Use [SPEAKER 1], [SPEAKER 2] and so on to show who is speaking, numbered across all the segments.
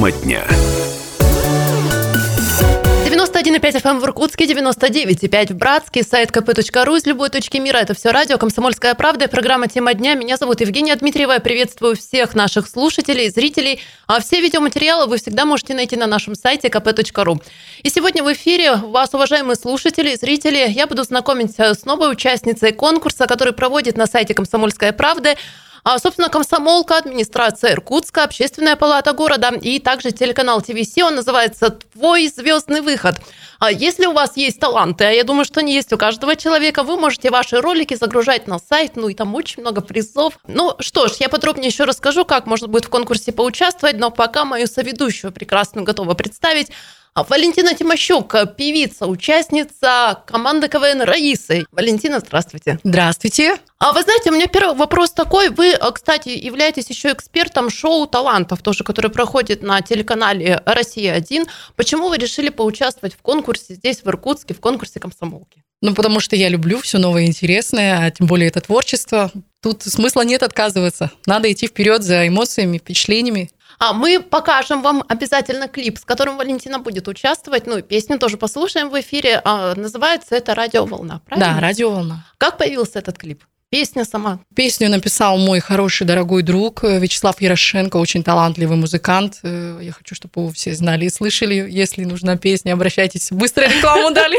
[SPEAKER 1] Тема дня.
[SPEAKER 2] 91,5 FM в Иркутске, 99,5 в Братске, сайт kp.ru из любой точки мира. Это все радио «Комсомольская правда» и программа «Тема дня». Меня зовут Евгения Дмитриева. Я приветствую всех наших слушателей, зрителей. А все видеоматериалы вы всегда можете найти на нашем сайте kp.ru. И сегодня в эфире вас, уважаемые слушатели, зрители, я буду знакомить с новой участницей конкурса, который проводит на сайте «Комсомольская правда» А, собственно, комсомолка, администрация Иркутска, общественная палата города и также телеканал ТВС. Он называется «Твой звездный выход». А если у вас есть таланты, а я думаю, что они есть у каждого человека, вы можете ваши ролики загружать на сайт, ну и там очень много призов. Ну что ж, я подробнее еще расскажу, как можно будет в конкурсе поучаствовать, но пока мою соведущую прекрасно готова представить. А Валентина Тимощук, певица, участница команды КВН Раисы. Валентина, здравствуйте.
[SPEAKER 3] Здравствуйте.
[SPEAKER 2] А вы знаете, у меня первый вопрос такой. Вы, кстати, являетесь еще экспертом шоу талантов, тоже, которое проходит на телеканале «Россия-1». Почему вы решили поучаствовать в конкурсе здесь, в Иркутске, в конкурсе комсомолки?
[SPEAKER 3] Ну, потому что я люблю все новое и интересное, а тем более это творчество. Тут смысла нет отказываться. Надо идти вперед за эмоциями, впечатлениями.
[SPEAKER 2] А мы покажем вам обязательно клип, с которым Валентина будет участвовать. Ну и песню тоже послушаем в эфире. А, называется это «Радиоволна»,
[SPEAKER 3] правильно? Да, «Радиоволна».
[SPEAKER 2] Как появился этот клип? Песня сама.
[SPEAKER 3] Песню написал мой хороший, дорогой друг э, Вячеслав Ярошенко, очень талантливый музыкант. Э, я хочу, чтобы вы все знали и слышали. Если нужна песня, обращайтесь. Быстро рекламу дали.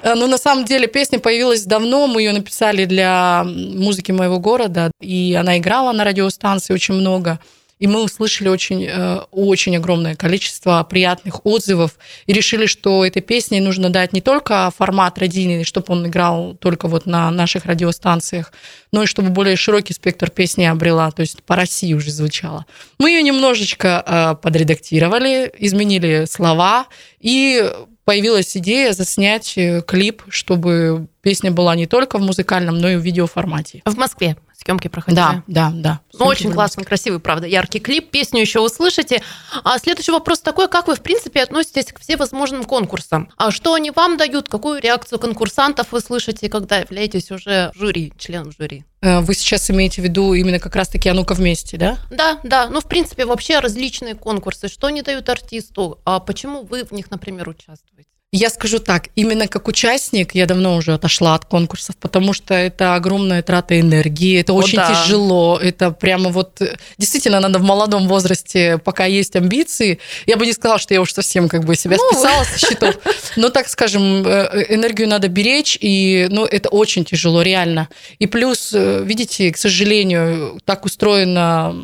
[SPEAKER 3] Э, ну, на самом деле, песня появилась давно. Мы ее написали для музыки моего города. И она играла на радиостанции очень много. И мы услышали очень, э, очень огромное количество приятных отзывов и решили, что этой песне нужно дать не только формат радийный, чтобы он играл только вот на наших радиостанциях, но и чтобы более широкий спектр песни обрела, то есть по России уже звучала. Мы ее немножечко э, подредактировали, изменили слова и появилась идея заснять э, клип, чтобы песня была не только в музыкальном, но и в видеоформате.
[SPEAKER 2] В Москве съемки проходили.
[SPEAKER 3] Да, да, да.
[SPEAKER 2] Ну, очень классный, красивый, правда, яркий клип. Песню еще услышите. А следующий вопрос такой, как вы, в принципе, относитесь к всевозможным конкурсам? А что они вам дают? Какую реакцию конкурсантов вы слышите, когда являетесь уже жюри, членом жюри?
[SPEAKER 3] Э, вы сейчас имеете в виду именно как раз-таки «А ну-ка вместе», да?
[SPEAKER 2] Да, да. Ну, в принципе, вообще различные конкурсы. Что они дают артисту? А почему вы в них, например, участвуете?
[SPEAKER 3] Я скажу так, именно как участник я давно уже отошла от конкурсов, потому что это огромная трата энергии, это О, очень да. тяжело, это прямо вот действительно надо в молодом возрасте, пока есть амбиции. Я бы не сказала, что я уж совсем как бы себя ну... списала со счетов, но так скажем, э, энергию надо беречь, и ну, это очень тяжело, реально. И плюс, э, видите, к сожалению, так устроено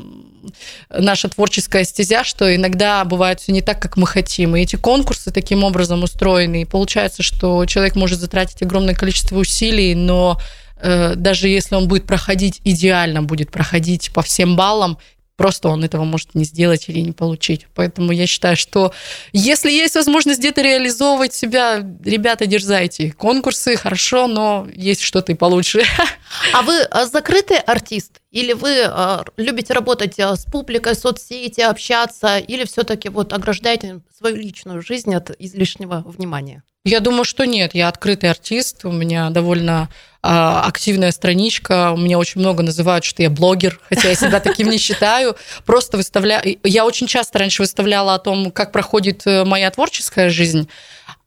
[SPEAKER 3] наша творческая стезя, что иногда бывает все не так, как мы хотим. И эти конкурсы таким образом устроены. И получается, что человек может затратить огромное количество усилий, но э, даже если он будет проходить идеально, будет проходить по всем баллам, Просто он этого может не сделать или не получить. Поэтому я считаю, что если есть возможность где-то реализовывать себя, ребята, дерзайте. Конкурсы хорошо, но есть что-то и получше.
[SPEAKER 2] А вы а, закрытый артист? Или вы а, любите работать а, с публикой, соцсети, общаться? Или все-таки вот ограждаете свою личную жизнь от излишнего внимания?
[SPEAKER 3] Я думаю, что нет. Я открытый артист. У меня довольно а, активная страничка. У меня очень много называют, что я блогер, хотя я себя таким не считаю. Просто выставляю... Я очень часто раньше выставляла о том, как проходит э, моя творческая жизнь.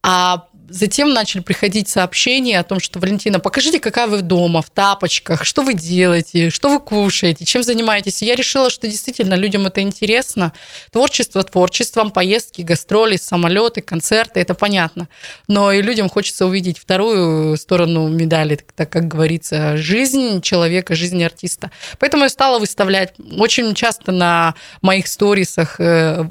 [SPEAKER 3] А затем начали приходить сообщения о том, что Валентина, покажите, какая вы дома, в тапочках, что вы делаете, что вы кушаете, чем занимаетесь. И я решила, что действительно людям это интересно. Творчество творчеством, поездки, гастроли, самолеты, концерты, это понятно. Но и людям хочется увидеть вторую сторону медали, так как говорится, жизнь человека, жизнь артиста. Поэтому я стала выставлять очень часто на моих сторисах э,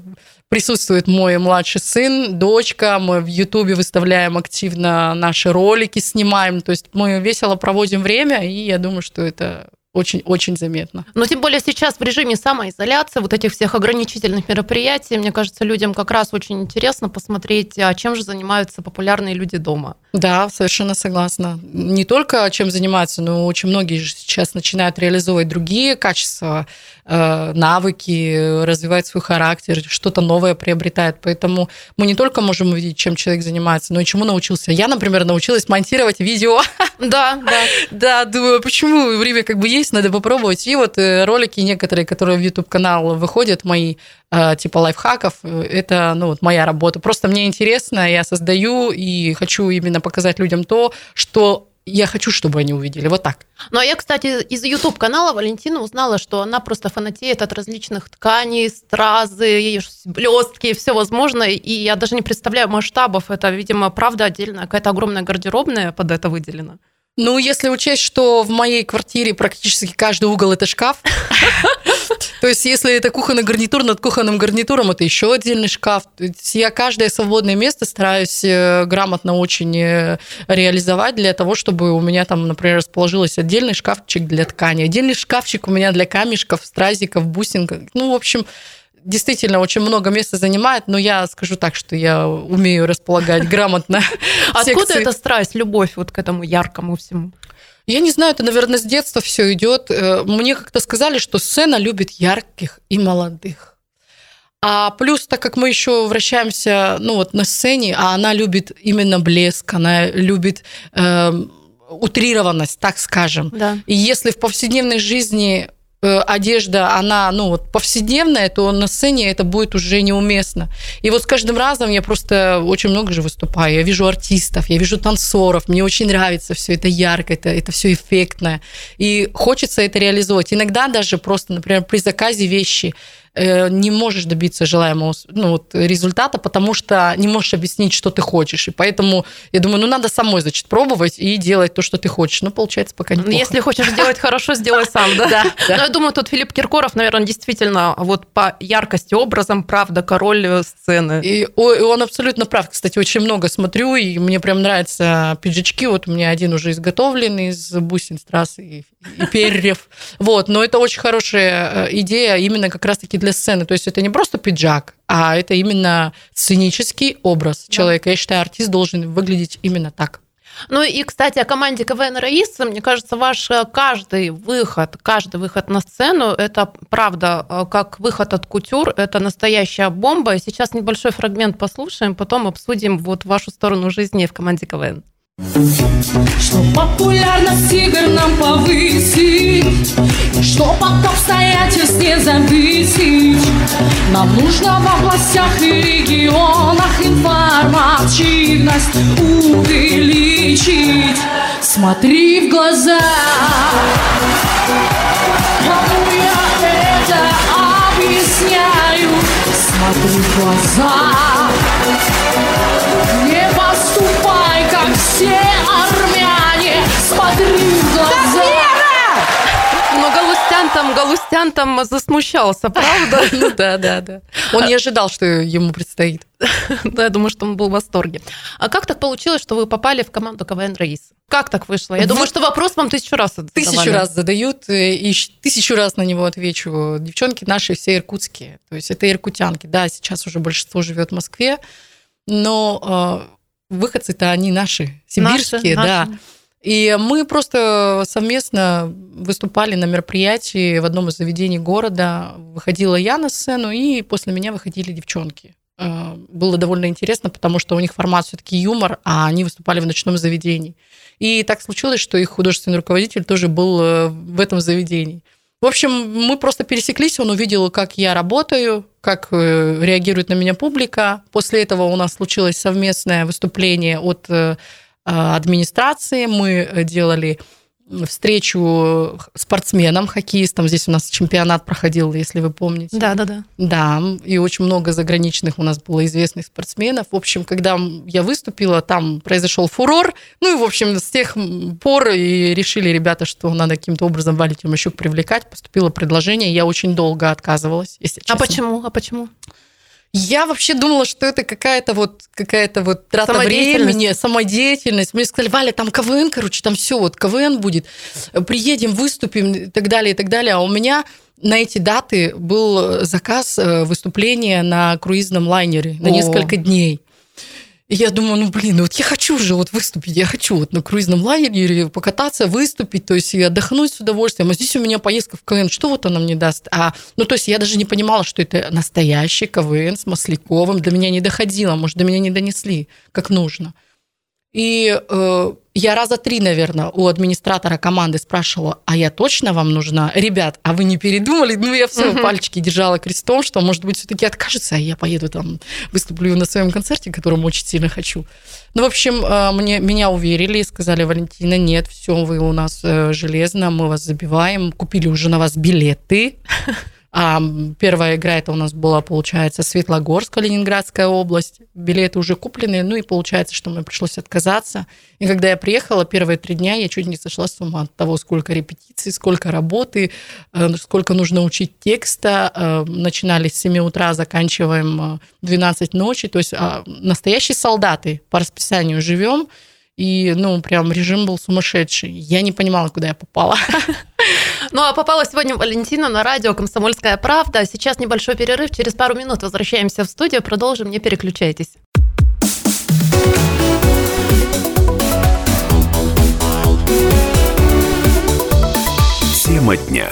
[SPEAKER 3] присутствует мой младший сын, дочка. Мы в Ютубе выставляем активно наши ролики, снимаем. То есть мы весело проводим время, и я думаю, что это очень-очень заметно.
[SPEAKER 2] Но тем более сейчас в режиме самоизоляции, вот этих всех ограничительных мероприятий, мне кажется, людям как раз очень интересно посмотреть, а чем же занимаются популярные люди дома.
[SPEAKER 3] Да, совершенно согласна. Не только чем занимаются, но очень многие же сейчас начинают реализовывать другие качества, э, навыки, развивать свой характер, что-то новое приобретают. Поэтому мы не только можем увидеть, чем человек занимается, но и чему научился. Я, например, научилась монтировать видео.
[SPEAKER 2] Да, да.
[SPEAKER 3] Да, думаю, почему время как бы есть, есть, надо попробовать. И вот э, ролики некоторые, которые в YouTube-канал выходят, мои, э, типа лайфхаков, это, ну, вот моя работа. Просто мне интересно, я создаю и хочу именно показать людям то, что я хочу, чтобы они увидели. Вот так.
[SPEAKER 2] Ну, а я, кстати, из YouTube-канала Валентина узнала, что она просто фанатеет от различных тканей, стразы, блестки, все возможное. И я даже не представляю масштабов. Это, видимо, правда отдельная какая-то огромная гардеробная под это выделена.
[SPEAKER 3] Ну, если учесть, что в моей квартире практически каждый угол это шкаф, то есть если это кухонный гарнитур, над кухонным гарнитуром это еще отдельный шкаф. Я каждое свободное место стараюсь э, грамотно очень э, реализовать для того, чтобы у меня там, например, расположился отдельный шкафчик для ткани, отдельный шкафчик у меня для камешков, стразиков, бусинок. Ну, в общем, действительно очень много места занимает, но я скажу так, что я умею располагать грамотно.
[SPEAKER 2] Откуда эта страсть, любовь вот к этому яркому всему?
[SPEAKER 3] Я не знаю, это, наверное, с детства все идет. Э, мне как-то сказали, что сцена любит ярких и молодых. А плюс, так как мы еще вращаемся ну, вот на сцене, а она любит именно блеск, она любит э, утрированность, так скажем.
[SPEAKER 2] Да.
[SPEAKER 3] И если в повседневной жизни одежда, она, ну, вот повседневная, то на сцене это будет уже неуместно. И вот с каждым разом я просто очень много же выступаю. Я вижу артистов, я вижу танцоров, мне очень нравится все это ярко, это, это все эффектное. И хочется это реализовать. Иногда даже просто, например, при заказе вещи Э, не можешь добиться желаемого ну, вот, результата, потому что не можешь объяснить, что ты хочешь. И поэтому я думаю, ну надо самой, значит, пробовать и делать то, что ты хочешь. Ну, получается, пока не
[SPEAKER 2] Если хочешь сделать хорошо, сделай сам, да? Да. Но я думаю, тут Филипп Киркоров, наверное, действительно вот по яркости образом, правда, король э, сцены.
[SPEAKER 3] И он абсолютно прав. Кстати, очень много смотрю, и мне прям нравятся пиджачки. Вот у меня один уже изготовлен из бусин, страз и, и перьев. Вот, но это очень хорошая э, идея именно как раз-таки для для сцены. То есть это не просто пиджак, а это именно сценический образ человека. Я считаю, артист должен выглядеть именно так.
[SPEAKER 2] Ну и, кстати, о команде КВН Раиса, мне кажется, ваш э, каждый выход, каждый выход на сцену, это правда, э, как выход от кутюр, это настоящая бомба. Сейчас небольшой фрагмент послушаем, потом обсудим вот вашу сторону жизни в команде КВН.
[SPEAKER 1] Что популярность игр нам повысить? Чтоб от обстоятельств не зависеть Нам нужно в областях и регионах Информативность увеличить. Смотри в глаза. Кому я это объясняю? Смотри в глаза все армяне Смотри в глаза
[SPEAKER 2] но Галустян там, Галустян там засмущался, правда?
[SPEAKER 3] Ну да, да, да. Он не ожидал, что ему предстоит.
[SPEAKER 2] Да, я думаю, что он был в восторге. А как так получилось, что вы попали в команду КВН Раис? Как так вышло? Я думаю, что вопрос вам тысячу раз задавали.
[SPEAKER 3] Тысячу раз задают, э, и тысячу раз на него отвечу. Девчонки наши все иркутские, то есть это иркутянки. Да, сейчас уже большинство живет в Москве, но э, выходцы-то они наши, сибирские, наши, да. Наши. И мы просто совместно выступали на мероприятии в одном из заведений города. Выходила я на сцену, и после меня выходили девчонки. Э, было довольно интересно, потому что у них формат все-таки юмор, а они выступали в ночном заведении. И так случилось, что их художественный руководитель тоже был э, в этом заведении. В общем, мы просто пересеклись, он увидел, как я работаю, как э, реагирует на меня публика. После этого у нас случилось совместное выступление от Э, администрации, мы э, делали встречу спортсменам, хоккеистам. Здесь у нас чемпионат проходил, если вы помните.
[SPEAKER 2] Да, да, да.
[SPEAKER 3] Да, и очень много заграничных у нас было известных спортсменов. В общем, когда я выступила, там произошел фурор. Ну и, в общем, с тех пор и решили ребята, что надо каким-то образом Валю Тимощук привлекать. Поступило предложение, я очень долго отказывалась, если
[SPEAKER 2] а честно. А почему? А почему?
[SPEAKER 3] Я вообще думала, что это какая-то вот какая-то вот трата времени, самодеятельность. Мне сказали, Валя, там КВН, короче, там все, вот КВН будет. Приедем, выступим и так далее, и так далее. А у меня на эти даты был заказ э, выступления на круизном лайнере на О. несколько дней. Я думаю, ну блин, вот я хочу же вот выступить, я хочу вот на круизном лайнере покататься, выступить, то есть и отдохнуть с удовольствием. А здесь у меня поездка в КВН, что вот она мне даст? А, ну то есть я даже не понимала, что это настоящий КВН с Масляковым, до меня не доходило, может, до меня не донесли как нужно. И э, я раза три, наверное, у администратора команды спрашивала, а я точно вам нужна? Ребят, а вы не передумали? Ну, я все, пальчики держала крестом, что, может быть, все-таки откажется, а я поеду там, выступлю на своем концерте, которому очень сильно хочу. Ну, в общем, э, мне, меня уверили и сказали, Валентина, нет, все, вы у нас э, железно, мы вас забиваем, купили уже на вас билеты. А первая игра это у нас была, получается, Светлогорск, Ленинградская область. Билеты уже куплены, ну и получается, что мне пришлось отказаться. И когда я приехала, первые три дня я чуть не сошла с ума от того, сколько репетиций, сколько работы, э, сколько нужно учить текста. Э, начинали с 7 утра, заканчиваем 12 э, ночи. То есть а, настоящие солдаты по расписанию живем. И, ну, прям режим был сумасшедший. Я не понимала, куда я попала.
[SPEAKER 2] Ну, а попала сегодня Валентина на радио «Комсомольская правда». Сейчас небольшой перерыв. Через пару минут возвращаемся в студию. Продолжим. Не переключайтесь.
[SPEAKER 4] Тема дня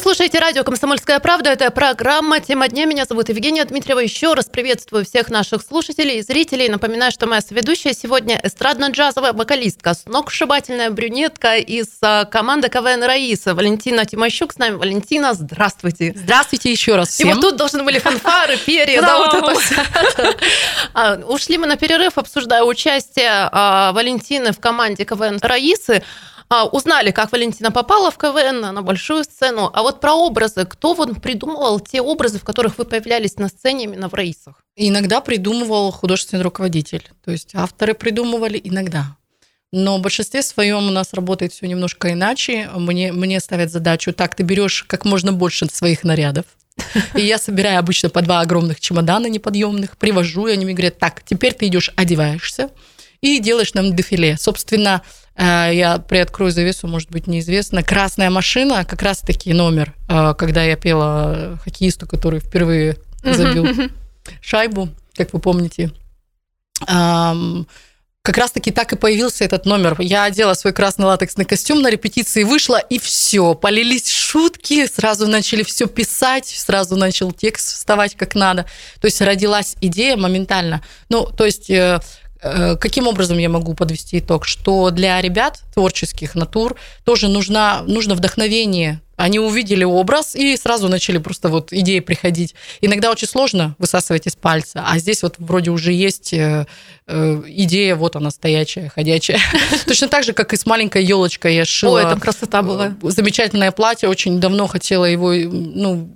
[SPEAKER 2] слушаете радио «Комсомольская правда». Это программа «Тема дня». Меня зовут Евгения Дмитриева. Еще раз приветствую всех наших слушателей и зрителей. Напоминаю, что моя соведущая сегодня эстрадно-джазовая вокалистка, сногсшибательная брюнетка из а, команды КВН «Раиса» Валентина Тимощук с нами. Валентина, здравствуйте.
[SPEAKER 3] Здравствуйте еще раз всем.
[SPEAKER 2] И вот тут должны были фанфары, перья, да, вот это а, Ушли мы на перерыв, обсуждая участие а, Валентины в команде КВН «Раисы». А, узнали, как Валентина попала в КВН на большую сцену. А вот про образы. Кто вот придумывал те образы, в которых вы появлялись на сцене именно в рейсах?
[SPEAKER 3] Иногда придумывал художественный руководитель. То есть авторы придумывали иногда. Но в большинстве своем у нас работает все немножко иначе. Мне, мне ставят задачу, так, ты берешь как можно больше своих нарядов, и я собираю обычно по два огромных чемодана неподъемных, привожу, и они мне говорят, так, теперь ты идешь, одеваешься и делаешь нам дефиле. Собственно, я приоткрою завесу, может быть, неизвестно. «Красная машина», как раз-таки номер, э, когда я пела хоккеисту, который впервые забил шайбу, как вы помните. Как раз-таки так и появился этот номер. Я одела свой красный латексный костюм на репетиции, вышла, и все. Полились шутки, сразу начали все писать, сразу начал текст вставать как надо. То есть родилась идея моментально. Ну, то есть э, Э, каким образом я могу подвести итог? Что для ребят творческих натур тоже нужна, нужно вдохновение. Они увидели образ и сразу начали просто вот идеи приходить. Иногда очень сложно высасывать из пальца, а здесь вот вроде уже есть э, э, идея, вот она стоячая, ходячая. Точно так же, как и с маленькой елочкой я шила.
[SPEAKER 2] О, это красота была.
[SPEAKER 3] Замечательное платье, очень давно хотела его, ну,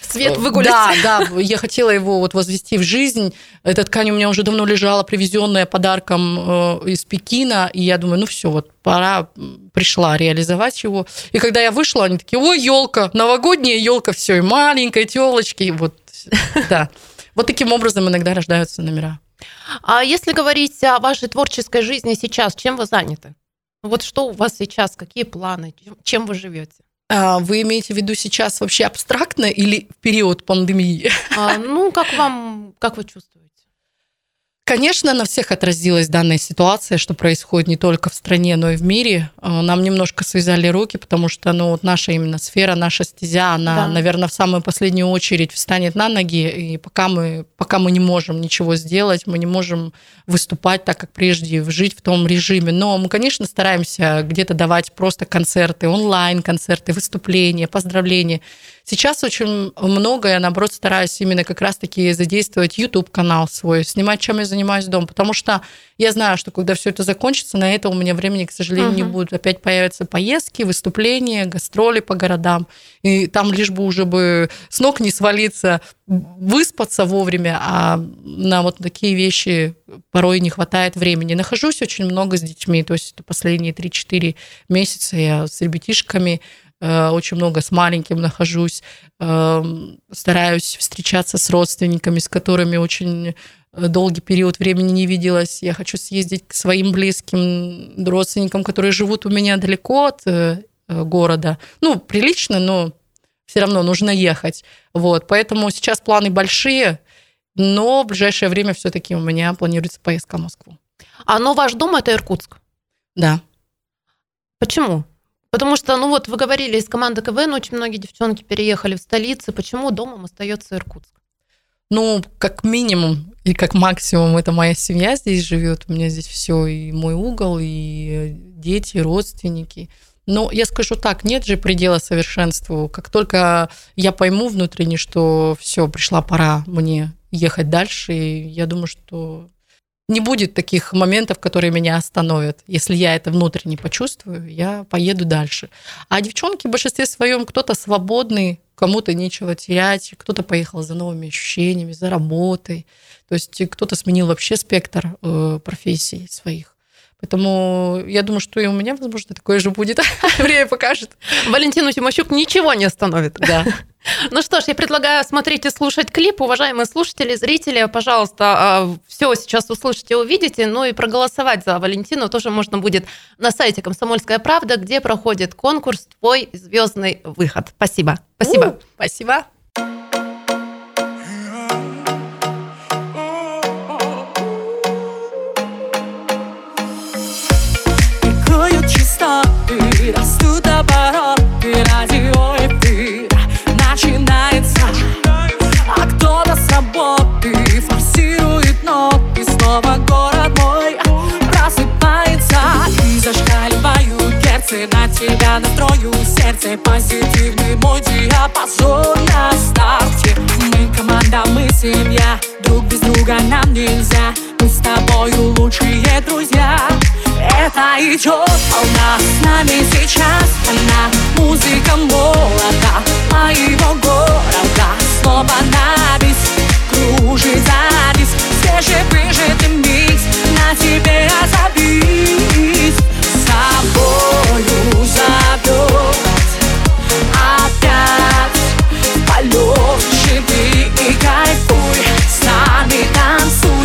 [SPEAKER 2] свет э, выгулять.
[SPEAKER 3] Да, да, я хотела его вот возвести в жизнь. Эта ткань у меня уже давно лежала, привезенная подарком э, из Пекина, и я думаю, ну все, вот пора, пришла реализовать его. И когда я вышла, они такие, ой, елка, новогодняя елка, все, и маленькая телочки, вот, да. Вот таким образом иногда рождаются номера.
[SPEAKER 2] А если говорить о вашей творческой жизни сейчас, чем вы заняты? Вот что у вас сейчас, какие планы, чем вы живете?
[SPEAKER 3] А вы имеете в виду сейчас вообще абстрактно или в период пандемии?
[SPEAKER 2] А, ну, как вам, как вы чувствуете?
[SPEAKER 3] Конечно, на всех отразилась данная ситуация, что происходит не только в стране, но и в мире. Э, нам немножко связали руки, потому что ну, вот наша именно сфера, наша стезя, она, да. наверное, в самую последнюю очередь встанет на ноги. И пока мы, пока мы не можем ничего сделать, мы не можем выступать так, как прежде, жить в том режиме. Но мы, конечно, стараемся где-то давать просто концерты, онлайн-концерты, выступления, поздравления. Сейчас очень много, я, наоборот, стараюсь именно как раз-таки задействовать YouTube-канал свой, снимать, чем я занимаюсь дома, потому что я знаю, что когда все это закончится, на это у меня времени, к сожалению, uh-huh. не будет. Опять появятся поездки, выступления, гастроли по городам, и там лишь бы уже бы с ног не свалиться, выспаться вовремя, а на вот такие вещи порой не хватает времени. Нахожусь очень много с детьми, то есть это последние 3-4 месяца я с ребятишками Э, очень много с маленьким нахожусь, эм, стараюсь встречаться с родственниками, с которыми очень долгий период времени не виделась. Я хочу съездить к своим близким родственникам, которые живут у меня далеко от э, города. Ну, прилично, но все равно нужно ехать. Вот, поэтому сейчас планы большие, но в ближайшее время все-таки у меня планируется поездка в Москву.
[SPEAKER 2] А но ваш дом это Иркутск?
[SPEAKER 3] Да.
[SPEAKER 2] Почему? Потому что, ну вот вы говорили, из команды КВН очень многие девчонки переехали в столицы. Почему домом остается Иркутск?
[SPEAKER 3] Ну, как минимум и как максимум это моя семья здесь живет. У меня здесь все, и мой угол, и дети, и родственники. Но я скажу так, нет же предела совершенству. Как только я пойму внутренне, что все, пришла пора мне ехать дальше, я думаю, что не будет таких моментов, которые меня остановят. Если я это внутренне почувствую, я поеду дальше. А девчонки в большинстве своем кто-то свободный, кому-то нечего терять, кто-то поехал за новыми ощущениями, за работой. То есть кто-то сменил вообще спектр э, профессий своих. Поэтому я думаю, что и у меня, возможно, такое же будет. Время покажет.
[SPEAKER 2] Валентину Тимощук ничего не остановит.
[SPEAKER 3] Да.
[SPEAKER 2] Ну что ж, я предлагаю смотреть и слушать клип. Уважаемые слушатели, зрители, пожалуйста, а, все сейчас услышите, увидите. Ну и проголосовать за Валентину тоже можно будет на сайте «Комсомольская правда», где проходит конкурс «Твой звездный выход». Спасибо. Спасибо.
[SPEAKER 3] У, спасибо.
[SPEAKER 4] Растут герцы На тебя настрою сердце. Позитивный мой диапазон на старте. Мы команда, мы семья Друг без друга нам нельзя. Мы с тобою лучшие друзья. Это идет волна с нами сейчас. Она музыка молода моего города. Снова на бис кружит за диск Свежевыжатый микс на тебе озабись Собою зовет. Опять полет живи и кайфуй. С нами танцуй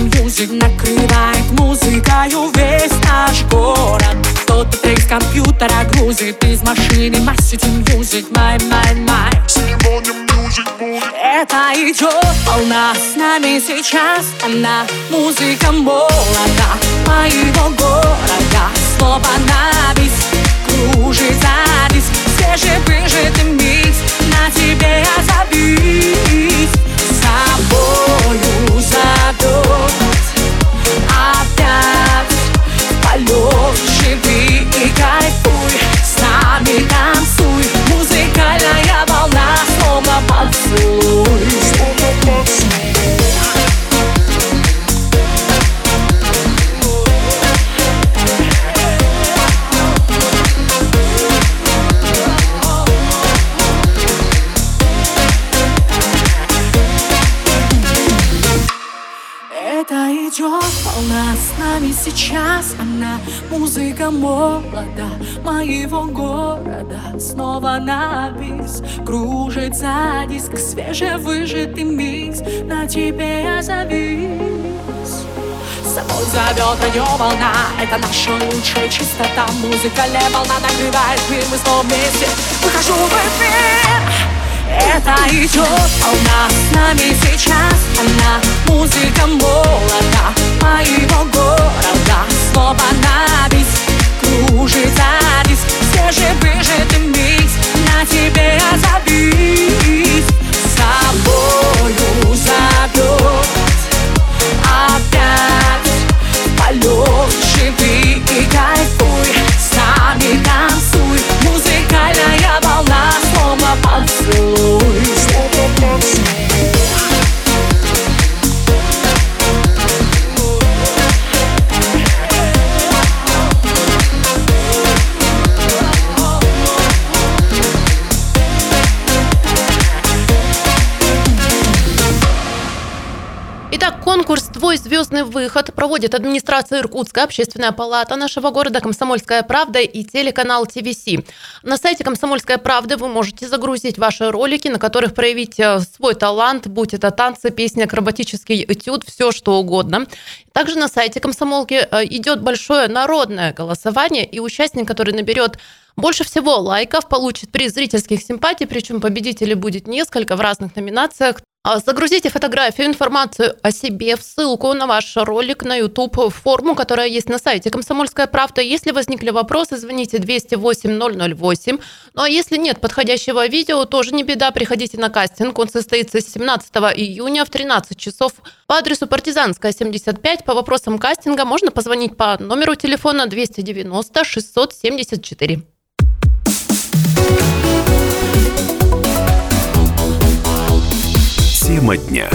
[SPEAKER 4] Music Накрывает музыкою весь наш город. Кто-то трек с компьютера грузит Из машины Масси music My, my, my. Это идет волна с нами сейчас. Она музыка молода моего города. Снова на бис кружит за диск Свежевыжатый микс на тебе озабись Собою зовет Опять полет живи и кайфуй. С нами танцуй Музыкальная волна моего города. Снова на бис кружит за диск Свежевыжатый микс. На тебе я завис. С собой зовет радиоволна Это наша лучшая чистота. Музыкальная волна накрывает мир. Мы снова вместе. Выхожу в эфир. Это идет волна. С нами сейчас Она. Музыка молода. Моего города. Снова на бис кружит за диск Свежевыжатый микс на тебе озабись Собою зовет Опять полет живи и кайфуй. С нами танцуй Музыкальная волна снова поцелуй
[SPEAKER 2] Конкурс «Твой звездный выход» проводит администрация Иркутска, общественная палата нашего города, «Комсомольская правда» и телеканал ТВС. На сайте «Комсомольская правда» вы можете загрузить ваши ролики, на которых проявить э, свой талант, будь это танцы, песни, акробатический этюд, все что угодно. Также на сайте «Комсомолки» э, идет большое народное голосование, и участник, который наберет больше всего лайков получит приз зрительских симпатий, причем победителей будет несколько в разных номинациях. А, загрузите фотографию, информацию о себе в ссылку на ваш ролик на YouTube, форму, которая есть на сайте «Комсомольская правда». Если возникли вопросы, звоните 208 008. Ну а если нет подходящего видео, тоже не беда, приходите на кастинг. Он состоится 17 июня в 13 часов по адресу Партизанская, 75. По вопросам кастинга можно позвонить по номеру телефона 290 674.
[SPEAKER 5] Тема дня.